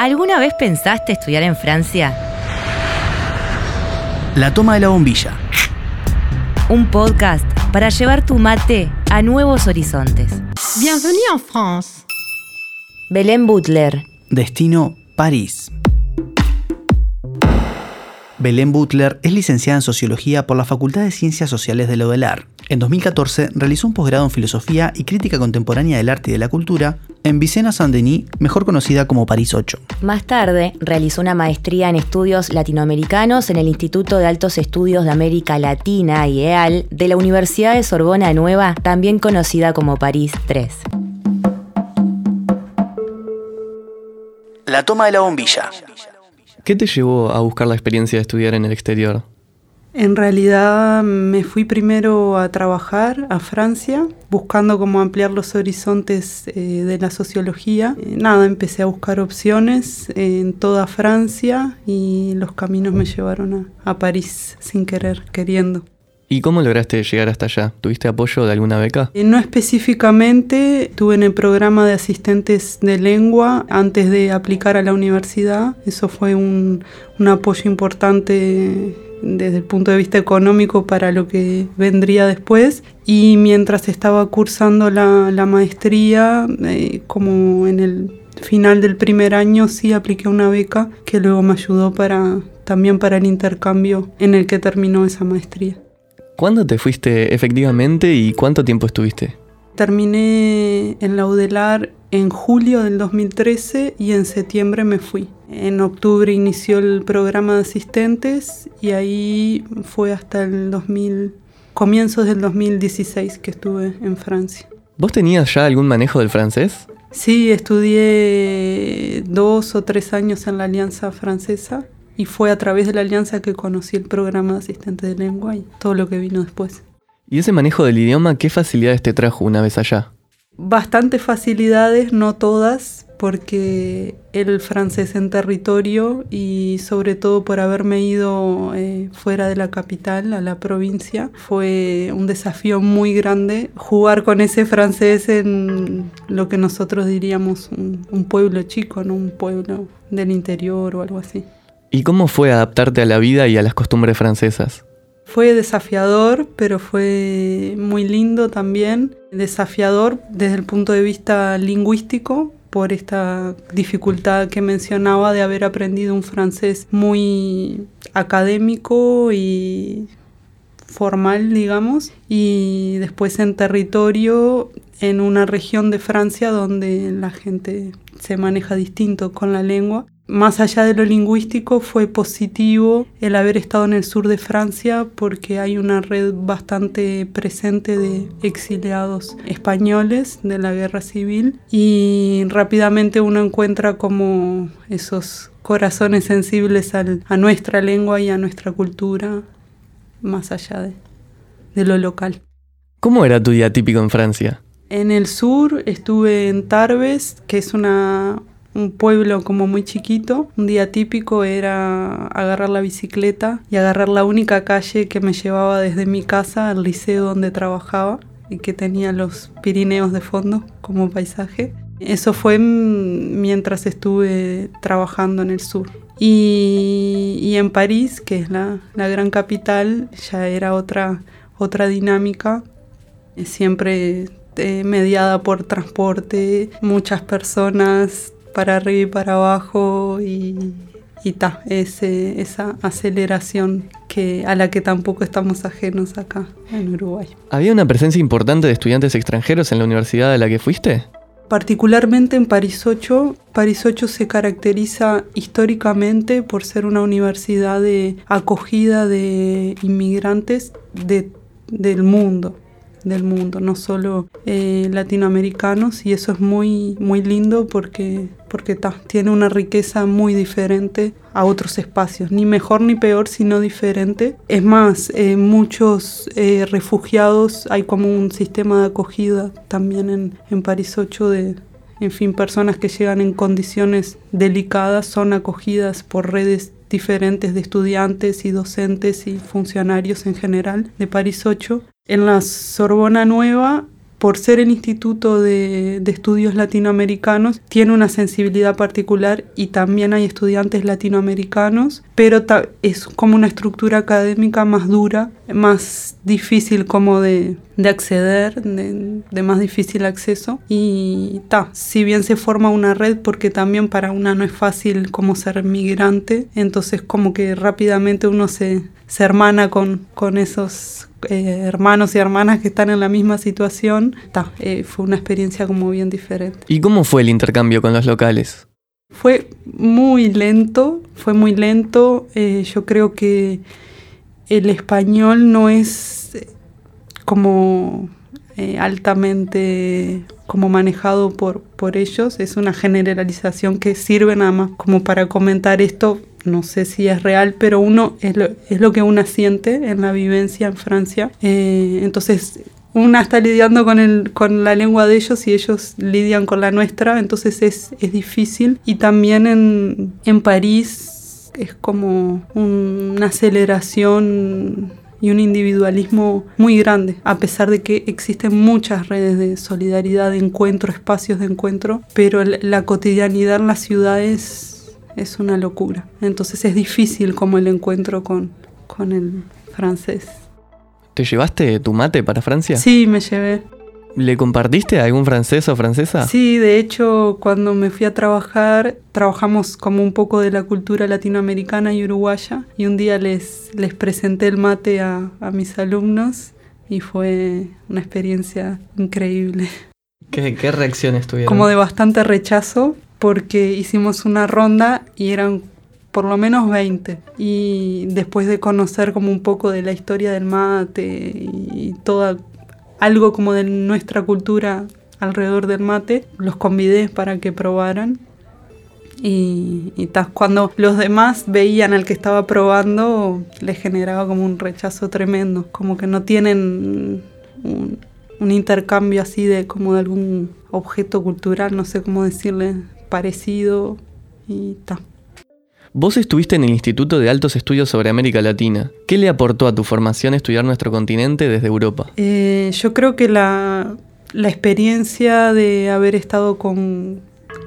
¿Alguna vez pensaste estudiar en Francia? La toma de la bombilla. Un podcast para llevar tu mate a nuevos horizontes. Bienvenue en France. Belén Butler. Destino París. Belén Butler es licenciada en Sociología por la Facultad de Ciencias Sociales de la En 2014 realizó un posgrado en Filosofía y Crítica Contemporánea del Arte y de la Cultura en Vicena Saint-Denis, mejor conocida como París 8. Más tarde, realizó una maestría en estudios latinoamericanos en el Instituto de Altos Estudios de América Latina, IEAL, de la Universidad de Sorbona Nueva, también conocida como París 3. La toma de la bombilla. ¿Qué te llevó a buscar la experiencia de estudiar en el exterior? En realidad me fui primero a trabajar a Francia, buscando cómo ampliar los horizontes eh, de la sociología. Eh, nada, empecé a buscar opciones en toda Francia y los caminos me llevaron a París sin querer, queriendo. ¿Y cómo lograste llegar hasta allá? ¿Tuviste apoyo de alguna beca? Eh, no específicamente, estuve en el programa de asistentes de lengua antes de aplicar a la universidad. Eso fue un, apoyo importante desde el punto de vista económico para lo que vendría después. Y mientras estaba cursando la, maestría, eh, como en el final del primer año, sí apliqué una beca que luego me ayudó para, también para el intercambio en el que terminó esa maestría. ¿Cuándo te fuiste efectivamente y cuánto tiempo estuviste? Terminé en la UDELAR en julio del 2013 y en septiembre me fui. En octubre inició el programa de asistentes y ahí fue hasta el 2000, comienzos del 2016 que estuve en Francia. ¿Vos tenías ya algún manejo del francés? Sí, estudié dos o tres años en la Alianza Francesa y fue a través de la alianza que conocí el programa de asistente de lengua y todo lo que vino después. ¿Y ese manejo del idioma qué facilidades te trajo una vez allá? Bastantes facilidades, no todas, porque el francés en territorio y sobre todo por haberme ido eh, fuera de la capital, a la provincia, fue un desafío muy grande jugar con ese francés en lo que nosotros diríamos un, un pueblo chico, no un pueblo del interior o algo así. ¿Y cómo fue adaptarte a la vida y a las costumbres francesas? Fue desafiador, pero fue muy lindo también. Desafiador desde el punto de vista lingüístico, por esta dificultad que mencionaba de haber aprendido un francés muy académico y formal, digamos, y después en territorio, en una región de Francia donde la gente se maneja distinto con la lengua más allá de lo lingüístico, fue positivo el haber estado en el sur de Francia porque hay una red bastante presente de exiliados españoles de la guerra civil y rápidamente uno encuentra como esos corazones sensibles a nuestra lengua y a nuestra cultura, más allá de, de lo local. ¿Cómo era tu día típico en Francia? En el sur estuve en Tarbes, que es una, un pueblo como muy chiquito. Un día típico era agarrar la bicicleta y agarrar la única calle que me llevaba desde mi casa al liceo donde trabajaba y que tenía los Pirineos de fondo como paisaje. Eso fue mientras estuve trabajando en el sur. Y, en París, que es la, la, gran capital, ya era otra, otra dinámica. Siempre eh, mediada por transporte, muchas personas para arriba y para abajo y, y ta, ese, esa aceleración que, a la que tampoco estamos ajenos acá en Uruguay. ¿Había una presencia importante de estudiantes extranjeros en la universidad a la que fuiste? Particularmente en París 8, París 8 se caracteriza históricamente por ser una universidad de acogida de inmigrantes de, del mundo del mundo, no solo eh, latinoamericanos, y eso es muy, muy lindo porque, porque tiene una riqueza muy diferente a otros espacios, ni mejor ni peor, sino diferente. Es más, eh, muchos eh, refugiados, hay como un sistema de acogida también en, en París 8 de, en fin, personas que llegan en condiciones delicadas son acogidas por redes diferentes de estudiantes y docentes y funcionarios en general de París 8 en la Sorbona Nueva por ser el Instituto de, Estudios Latinoamericanos, tiene una sensibilidad particular y también hay estudiantes latinoamericanos, pero es como una estructura académica más dura, más difícil como de, acceder, de, más difícil acceso. Y ta, si bien se forma una red, porque también para una no es fácil como ser migrante, entonces como que rápidamente uno se, se hermana con, con esos eh, hermanos y hermanas que están en la misma situación, eh, fue una experiencia como bien diferente. ¿Y cómo fue el intercambio con los locales? Fue muy lento, fue muy lento. Eh, yo creo que el español no es como altamente como manejado por, por ellos. Es una generalización que sirve nada más como para comentar esto no sé si es real, pero uno es lo, es lo que uno siente en la vivencia en Francia. Eh, entonces, una está lidiando con, el, con la lengua de ellos y ellos lidian con la nuestra, entonces es, es difícil. Y también en, en París es como una aceleración y un individualismo muy grande, a pesar de que existen muchas redes de solidaridad, de encuentro, espacios de encuentro, pero la cotidianidad en las ciudades es una locura. Entonces es difícil como el encuentro con, con el francés. ¿Te llevaste tu mate para Francia? Sí, me llevé. ¿Le compartiste a algún francés o francesa? Sí, de hecho, cuando me fui a trabajar, trabajamos como un poco de la cultura latinoamericana y uruguaya. Y un día les, les presenté el mate a, a mis alumnos y fue una experiencia increíble. ¿Qué, ¿Qué reacciones tuvieron? Como de bastante rechazo, porque hicimos una ronda y eran por lo menos 20. Y después de conocer como un poco de la historia del mate y todo algo como de nuestra cultura alrededor del mate, los convidé para que probaran. Y, y cuando los demás veían al que estaba probando, les generaba como un rechazo tremendo, como que no tienen un, un intercambio así de como de algún objeto cultural, no sé cómo decirle, parecido y tal. Vos estuviste en el Instituto de Altos Estudios sobre América Latina. ¿Qué le aportó a tu formación estudiar nuestro continente desde Europa? Eh, yo creo que la, la, experiencia de haber estado con,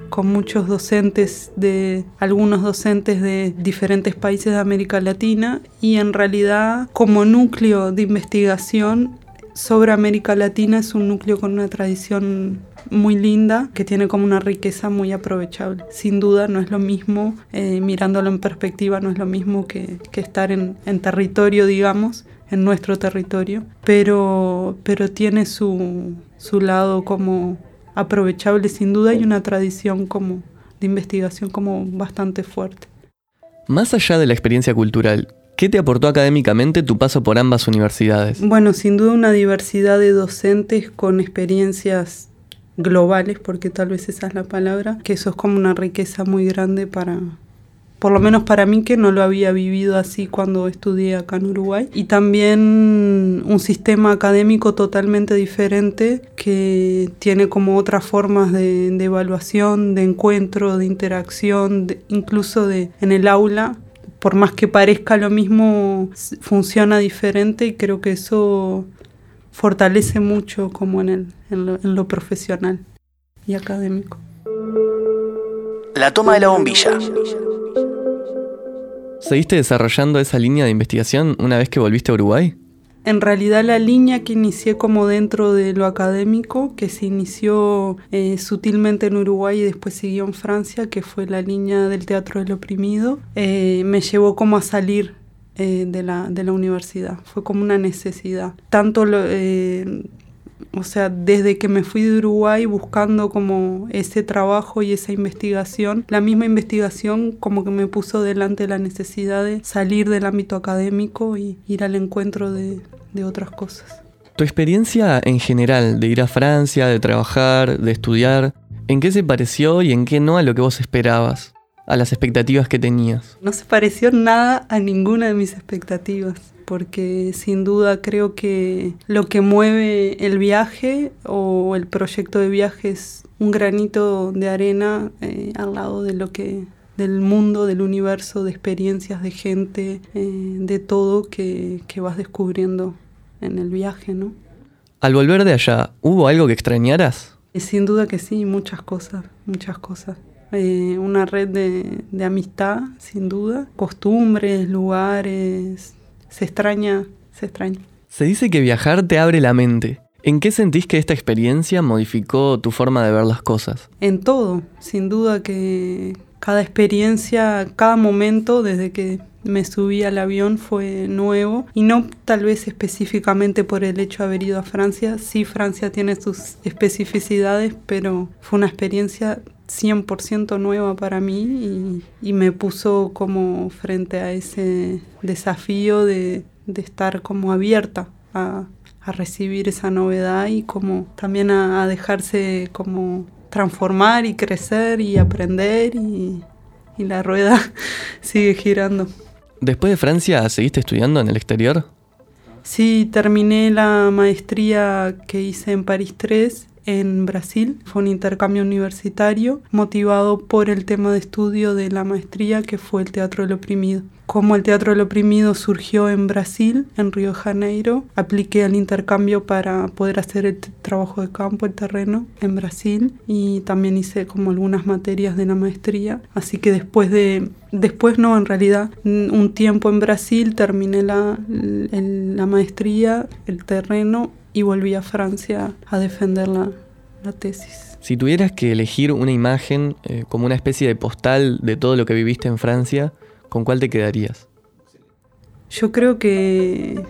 con muchos docentes, de algunos docentes de diferentes países de América Latina y en realidad como núcleo de investigación sobre América Latina es un núcleo con una tradición muy linda que tiene como una riqueza muy aprovechable. Sin duda no es lo mismo, eh, mirándolo en perspectiva, no es lo mismo que, estar en, territorio, digamos, en nuestro territorio, pero, pero tiene su, su lado como aprovechable sin duda y una tradición como de investigación como bastante fuerte. Más allá de la experiencia cultural, ¿Qué te aportó académicamente tu paso por ambas universidades? Bueno, sin duda una diversidad de docentes con experiencias globales, porque tal vez esa es la palabra, que eso es como una riqueza muy grande para, por lo menos para mí que no lo había vivido así cuando estudié acá en Uruguay. Y también un sistema académico totalmente diferente que tiene como otras formas de, evaluación, de encuentro, de interacción, incluso de, en el aula. Por más que parezca lo mismo, funciona diferente y creo que eso fortalece mucho como en, el, en, lo, profesional y académico. La toma de la bombilla. ¿Seguiste desarrollando esa línea de investigación una vez que volviste a Uruguay? En realidad la línea que inicié como dentro de lo académico, que se inició eh, sutilmente en Uruguay y después siguió en Francia, que fue la línea del teatro del oprimido, eh, me llevó como a salir eh, de, la, de, la, universidad. Fue como una necesidad. Tanto, lo, eh, o sea, desde que me fui de Uruguay buscando como ese trabajo y esa investigación, la misma investigación como que me puso delante la necesidad de salir del ámbito académico y ir al encuentro de, de otras cosas. Tu experiencia en general de ir a Francia, de trabajar, de estudiar, ¿en qué se pareció y en qué no a lo que vos esperabas? A las expectativas que tenías? No se pareció nada a ninguna de mis expectativas, porque sin duda creo que lo que mueve el viaje o el proyecto de viaje es un granito de arena eh, al lado de lo que del mundo, del universo, de experiencias, de gente, eh, de todo que, que vas descubriendo en el viaje, ¿no? Al volver de allá, ¿hubo algo que extrañaras? Sin duda que sí, muchas cosas, muchas cosas. Eh, una red de, de amistad, sin duda, costumbres, lugares, se extraña, se extraña. Se dice que viajar te abre la mente. ¿En qué sentís que esta experiencia modificó tu forma de ver las cosas? En todo, sin duda que cada experiencia, cada momento desde que me subí al avión fue nuevo y no tal vez específicamente por el hecho de haber ido a Francia. Sí, Francia tiene sus especificidades, pero fue una experiencia 100% nueva para mí y, y, me puso como frente a ese desafío de, de estar como abierta a, a recibir esa novedad y como también a, a, dejarse como transformar y crecer y aprender y, y la rueda sigue girando. Después de Francia, ¿seguiste estudiando en el exterior? Sí, terminé la maestría que hice en París 3 en Brasil. Fue un intercambio universitario motivado por el tema de estudio de la maestría que fue el teatro del oprimido. Como el teatro del oprimido surgió en Brasil, en Río de Janeiro, apliqué al intercambio para poder hacer el trabajo de campo, el terreno, en Brasil y también hice como algunas materias de la maestría. Así que después de, después no, en realidad, un tiempo en Brasil terminé la, la maestría, el terreno y volví a Francia a defender la, la tesis. Si tuvieras que elegir una imagen eh, como una especie de postal de todo lo que viviste en Francia, ¿con cuál te quedarías? Yo creo que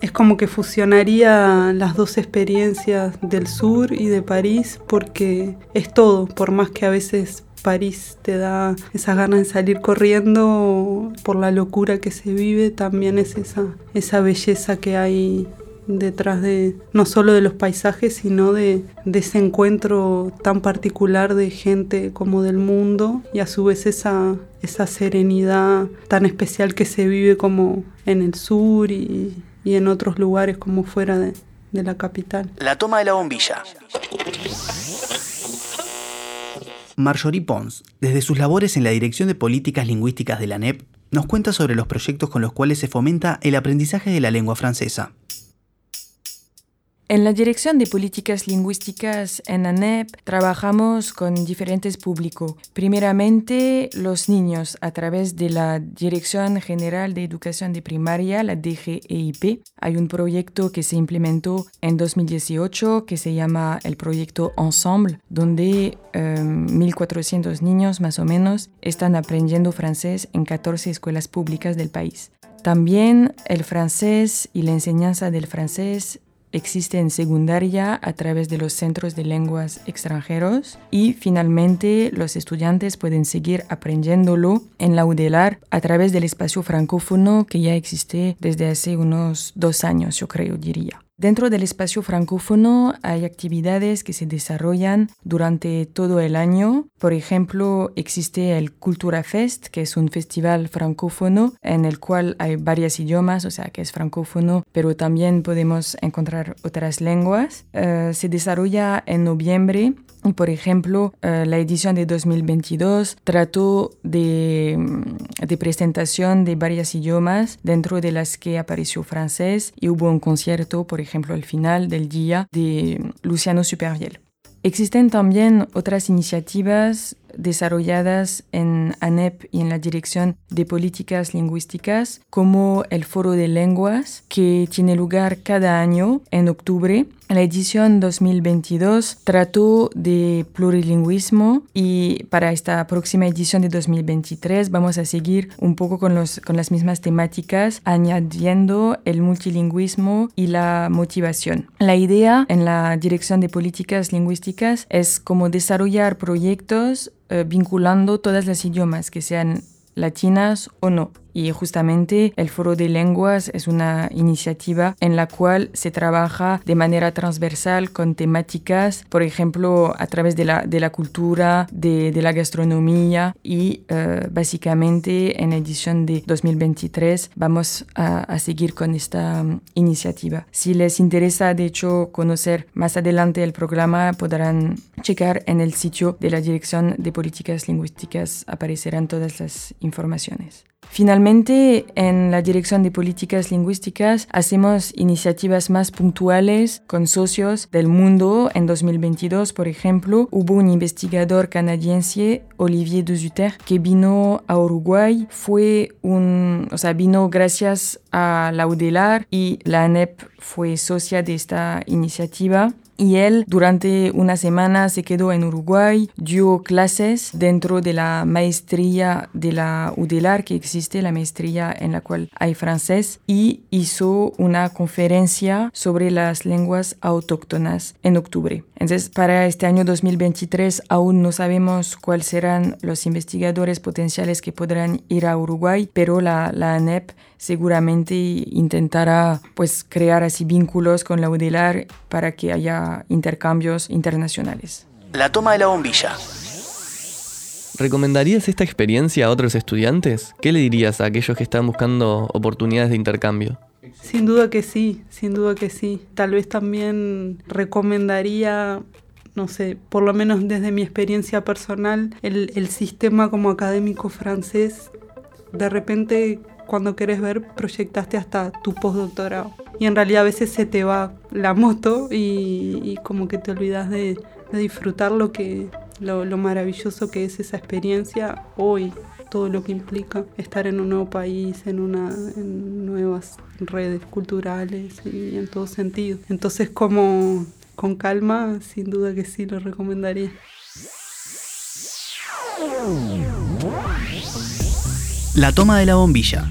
es como que fusionaría las dos experiencias del sur y de París porque es todo, por más que a veces París te da esas ganas de salir corriendo por la locura que se vive, también es esa, esa belleza que hay detrás de no solo de los paisajes, sino de, de, ese encuentro tan particular de gente como del mundo y a su vez esa, esa serenidad tan especial que se vive como en el sur y, y en otros lugares como fuera de, de la capital. La toma de la bombilla. Marjorie Pons, desde sus labores en la Dirección de Políticas Lingüísticas de la NEP, nos cuenta sobre los proyectos con los cuales se fomenta el aprendizaje de la lengua francesa. En la Dirección de Políticas Lingüísticas en ANEP trabajamos con diferentes públicos. Primeramente, los niños a través de la Dirección General de Educación de Primaria, la DGEIP. Hay un proyecto que se implementó en 2018 que se llama el proyecto Ensemble, donde eh, 1.400 niños más o menos están aprendiendo francés en 14 escuelas públicas del país. También el francés y la enseñanza del francés existe en secundaria a través de los centros de lenguas extranjeros y finalmente los estudiantes pueden seguir aprendiéndolo en la UDELAR a través del espacio francófono que ya existe desde hace unos dos años, yo creo, diría. Dentro del espacio francófono hay actividades que se desarrollan durante todo el año. Por ejemplo, existe el Cultura Fest, que es un festival francófono en el cual hay varios idiomas, o sea que es francófono, pero también podemos encontrar otras lenguas. Uh, se desarrolla en noviembre por ejemplo, uh, la edición de 2022 trató de, de presentación de varios idiomas, dentro de las que apareció francés y hubo un concierto, por ejemplo, al final del día de Luciano Superviel. Existen también otras iniciativas desarrolladas en ANEP y en la Dirección de Políticas Lingüísticas, como el Foro de Lenguas, que tiene lugar cada año en octubre. La edición 2022 trató de plurilingüismo y para esta próxima edición de 2023 vamos a seguir un poco con, los, con las mismas temáticas, añadiendo el multilingüismo y la motivación. La idea en la Dirección de Políticas Lingüísticas es como desarrollar proyectos eh, vinculando todas las idiomas, que sean latinas o no. Y justamente el Foro de Lenguas es una iniciativa en la cual se trabaja de manera transversal con temáticas, por ejemplo, a través de la, de la cultura, de, de la gastronomía y uh, básicamente en edición de 2023 vamos a, a seguir con esta um, iniciativa. Si les interesa, de hecho, conocer más adelante el programa, podrán checar en el sitio de la Dirección de Políticas Lingüísticas, aparecerán todas las informaciones. Finalmente, en la Dirección de Políticas Lingüísticas hacemos iniciativas más puntuales con socios del mundo. En 2022, por ejemplo, hubo un investigador canadiense, Olivier Duzuter, que vino a Uruguay. Fue un, o sea, vino gracias a la UDELAR y la ANEP fue socia de esta iniciativa y él durante una semana se quedó en Uruguay, dio clases dentro de la maestría de la UDELAR que existe, la maestría en la cual hay francés, y hizo una conferencia sobre las lenguas autóctonas en octubre. Entonces, para este año 2023 aún no sabemos cuáles serán los investigadores potenciales que podrán ir a Uruguay, pero la, la ANEP seguramente intentará pues crear así vínculos con la UDELAR para que haya intercambios internacionales. La toma de la bombilla. ¿Recomendarías esta experiencia a otros estudiantes? ¿Qué le dirías a aquellos que están buscando oportunidades de intercambio? Sin duda que sí, sin duda que sí. Tal vez también recomendaría no sé, por lo menos desde mi experiencia personal, el, el, sistema como académico francés, de repente cuando querés ver proyectaste hasta tu postdoctorado. Y en realidad a veces se te va la moto y, como que te olvidas de, disfrutar lo, que, lo, maravilloso que es esa experiencia hoy todo lo que implica estar en un nuevo país, en, una, en nuevas redes culturales y en todo sentido. Entonces, como con calma, sin duda que sí lo recomendaría. La toma de la bombilla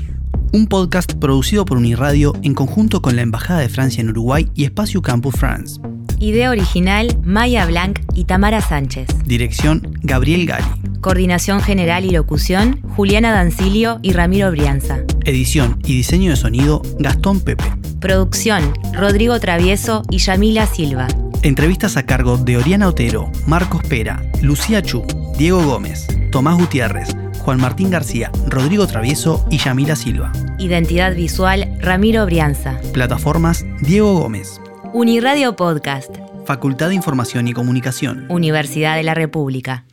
un podcast producido por Uniradio en conjunto con la Embajada de Francia en Uruguay y Espacio Campus France. Idea original, Maya Blanc y Tamara Sánchez. Dirección, Gabriel Gali. Coordinación general y locución, Juliana Dancilio y Ramiro Brianza. Edición y diseño de sonido, Gastón Pepe. Producción, Rodrigo Travieso y Yamila Silva. Entrevistas a cargo de Oriana Otero, Marcos Pera, Lucía Chu, Diego Gómez, Tomás Gutiérrez, Juan Martín García, Rodrigo Travieso y Yamila Silva. Identidad visual, Ramiro Brianza. Plataformas, Diego Gómez. Uniradio Podcast. Facultad de Información y Comunicación. Universidad de la República.